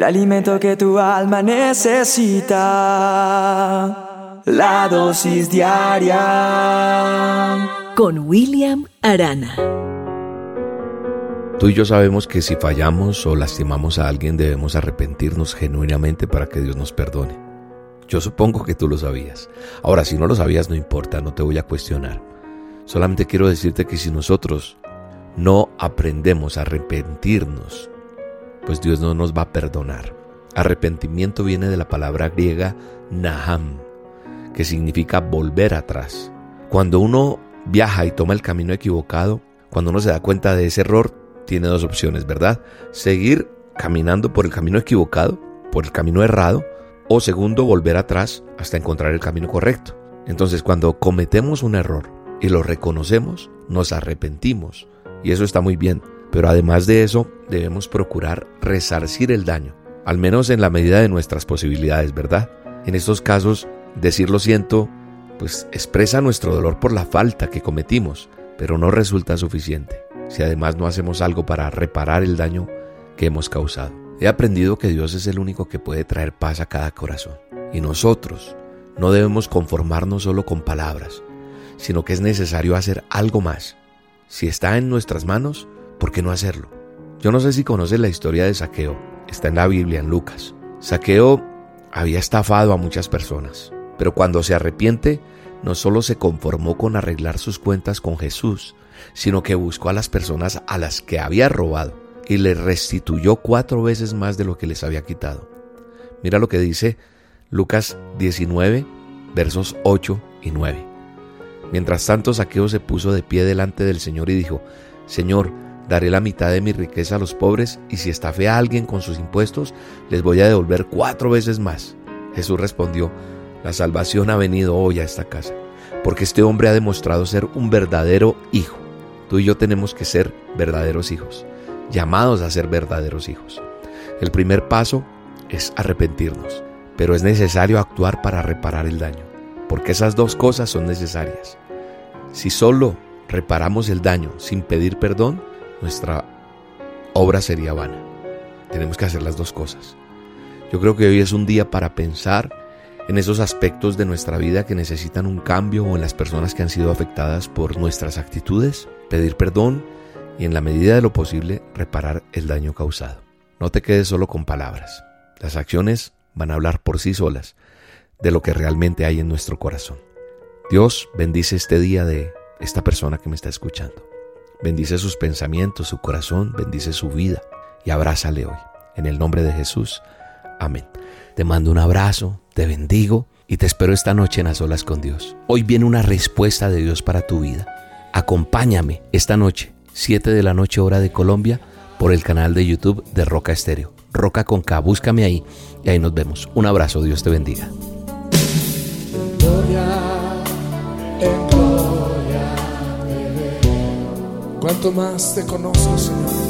el alimento que tu alma necesita. La dosis diaria. Con William Arana. Tú y yo sabemos que si fallamos o lastimamos a alguien debemos arrepentirnos genuinamente para que Dios nos perdone. Yo supongo que tú lo sabías. Ahora, si no lo sabías, no importa, no te voy a cuestionar. Solamente quiero decirte que si nosotros no aprendemos a arrepentirnos, pues Dios no nos va a perdonar. Arrepentimiento viene de la palabra griega naham, que significa volver atrás. Cuando uno viaja y toma el camino equivocado, cuando uno se da cuenta de ese error, tiene dos opciones, ¿verdad? Seguir caminando por el camino equivocado, por el camino errado, o segundo, volver atrás hasta encontrar el camino correcto. Entonces, cuando cometemos un error y lo reconocemos, nos arrepentimos, y eso está muy bien, pero además de eso, debemos procurar resarcir el daño, al menos en la medida de nuestras posibilidades, ¿verdad? En estos casos, decir lo siento, pues expresa nuestro dolor por la falta que cometimos, pero no resulta suficiente si además no hacemos algo para reparar el daño que hemos causado. He aprendido que Dios es el único que puede traer paz a cada corazón. Y nosotros no debemos conformarnos solo con palabras, sino que es necesario hacer algo más. Si está en nuestras manos, ¿por qué no hacerlo? Yo no sé si conoces la historia de Saqueo. Está en la Biblia, en Lucas. Saqueo había estafado a muchas personas, pero cuando se arrepiente, no solo se conformó con arreglar sus cuentas con Jesús, sino que buscó a las personas a las que había robado y les restituyó cuatro veces más de lo que les había quitado. Mira lo que dice Lucas 19, versos 8 y 9. Mientras tanto, Saqueo se puso de pie delante del Señor y dijo, Señor, daré la mitad de mi riqueza a los pobres y si estafé a alguien con sus impuestos, les voy a devolver cuatro veces más. Jesús respondió, la salvación ha venido hoy a esta casa, porque este hombre ha demostrado ser un verdadero hijo Tú y yo tenemos que ser verdaderos hijos, llamados a ser verdaderos hijos. El primer paso es arrepentirnos, pero es necesario actuar para reparar el daño, porque esas dos cosas son necesarias. Si solo reparamos el daño sin pedir perdón, nuestra obra sería vana. Tenemos que hacer las dos cosas. Yo creo que hoy es un día para pensar en esos aspectos de nuestra vida que necesitan un cambio o en las personas que han sido afectadas por nuestras actitudes pedir perdón y en la medida de lo posible reparar el daño causado. No te quedes solo con palabras. Las acciones van a hablar por sí solas de lo que realmente hay en nuestro corazón. Dios bendice este día de esta persona que me está escuchando. Bendice sus pensamientos, su corazón, bendice su vida y abrázale hoy. En el nombre de Jesús. Amén. Te mando un abrazo, te bendigo y te espero esta noche en las olas con Dios. Hoy viene una respuesta de Dios para tu vida. Acompáñame esta noche, 7 de la noche hora de Colombia, por el canal de YouTube de Roca Estéreo. Roca con K, búscame ahí y ahí nos vemos. Un abrazo, Dios te bendiga. Cuanto más te conozco, Señor.